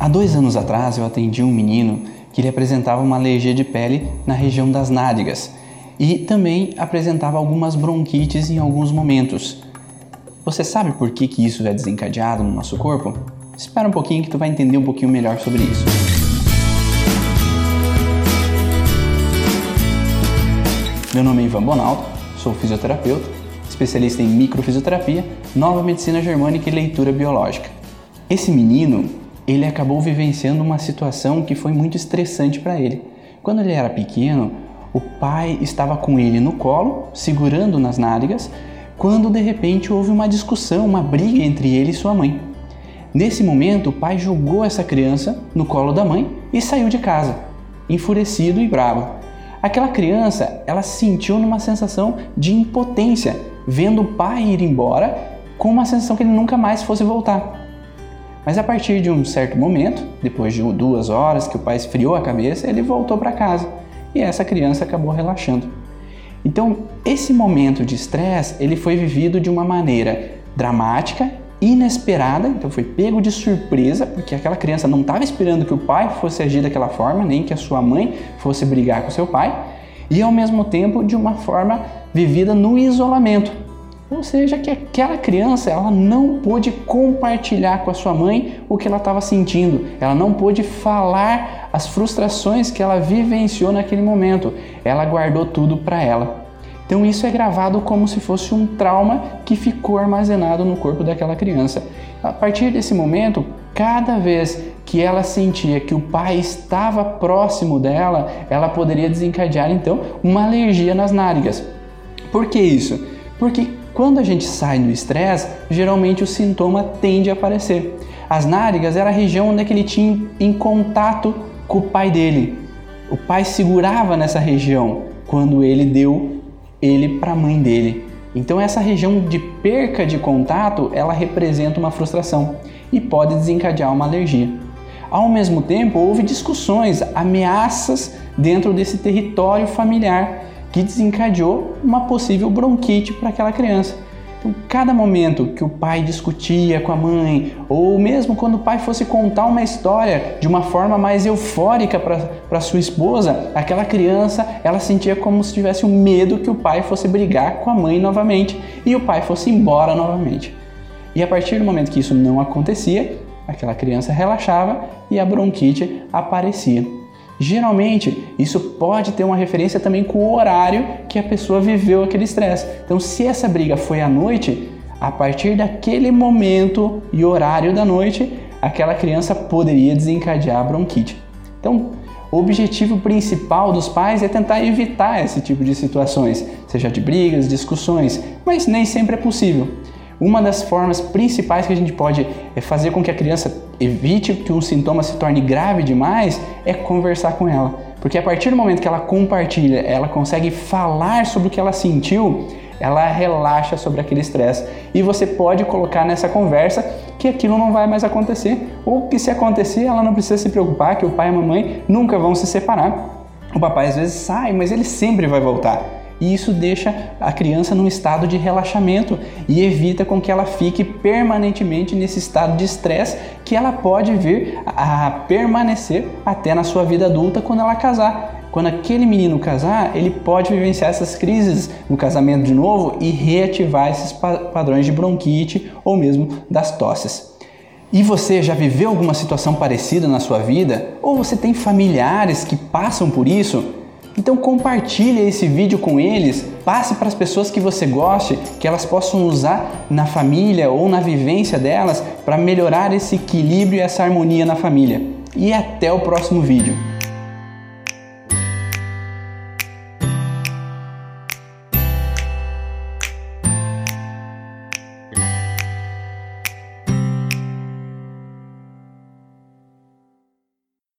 Há dois anos atrás eu atendi um menino que ele apresentava uma alergia de pele na região das nádegas e também apresentava algumas bronquites em alguns momentos. Você sabe por que, que isso é desencadeado no nosso corpo? Espera um pouquinho que tu vai entender um pouquinho melhor sobre isso. Meu nome é Ivan Bonaldo, sou fisioterapeuta, especialista em microfisioterapia, nova medicina germânica e leitura biológica. Esse menino, ele acabou vivenciando uma situação que foi muito estressante para ele. Quando ele era pequeno, o pai estava com ele no colo, segurando nas nádegas, quando de repente houve uma discussão, uma briga entre ele e sua mãe. Nesse momento, o pai jogou essa criança no colo da mãe e saiu de casa, enfurecido e bravo. Aquela criança, ela sentiu numa sensação de impotência, vendo o pai ir embora, com uma sensação que ele nunca mais fosse voltar. Mas a partir de um certo momento, depois de duas horas que o pai esfriou a cabeça, ele voltou para casa e essa criança acabou relaxando. Então, esse momento de estresse, ele foi vivido de uma maneira dramática, inesperada, então foi pego de surpresa, porque aquela criança não estava esperando que o pai fosse agir daquela forma, nem que a sua mãe fosse brigar com seu pai, e ao mesmo tempo de uma forma vivida no isolamento. Ou seja, que aquela criança ela não pôde compartilhar com a sua mãe o que ela estava sentindo, ela não pôde falar as frustrações que ela vivenciou naquele momento, ela guardou tudo para ela. Então isso é gravado como se fosse um trauma que ficou armazenado no corpo daquela criança. A partir desse momento, cada vez que ela sentia que o pai estava próximo dela, ela poderia desencadear então uma alergia nas nádegas. Por que isso? Porque quando a gente sai do estresse, geralmente o sintoma tende a aparecer. As nádegas era a região onde ele tinha em contato com o pai dele. O pai segurava nessa região quando ele deu ele para a mãe dele. Então essa região de perca de contato, ela representa uma frustração e pode desencadear uma alergia. Ao mesmo tempo, houve discussões, ameaças dentro desse território familiar que desencadeou uma possível bronquite para aquela criança. Então, cada momento que o pai discutia com a mãe, ou mesmo quando o pai fosse contar uma história de uma forma mais eufórica para sua esposa, aquela criança ela sentia como se tivesse um medo que o pai fosse brigar com a mãe novamente e o pai fosse embora novamente. E a partir do momento que isso não acontecia, aquela criança relaxava e a bronquite aparecia. Geralmente, isso pode ter uma referência também com o horário que a pessoa viveu aquele estresse. Então, se essa briga foi à noite, a partir daquele momento e horário da noite, aquela criança poderia desencadear a bronquite. Então, o objetivo principal dos pais é tentar evitar esse tipo de situações, seja de brigas, discussões, mas nem sempre é possível. Uma das formas principais que a gente pode é fazer com que a criança evite que um sintoma se torne grave demais é conversar com ela. Porque a partir do momento que ela compartilha, ela consegue falar sobre o que ela sentiu, ela relaxa sobre aquele estresse. E você pode colocar nessa conversa que aquilo não vai mais acontecer. Ou que se acontecer, ela não precisa se preocupar, que o pai e a mamãe nunca vão se separar. O papai às vezes sai, mas ele sempre vai voltar e isso deixa a criança num estado de relaxamento e evita com que ela fique permanentemente nesse estado de estresse que ela pode vir a permanecer até na sua vida adulta quando ela casar. Quando aquele menino casar, ele pode vivenciar essas crises no casamento de novo e reativar esses padrões de bronquite ou mesmo das tosses. E você já viveu alguma situação parecida na sua vida? Ou você tem familiares que passam por isso? Então compartilhe esse vídeo com eles, passe para as pessoas que você goste, que elas possam usar na família ou na vivência delas para melhorar esse equilíbrio e essa harmonia na família. E até o próximo vídeo.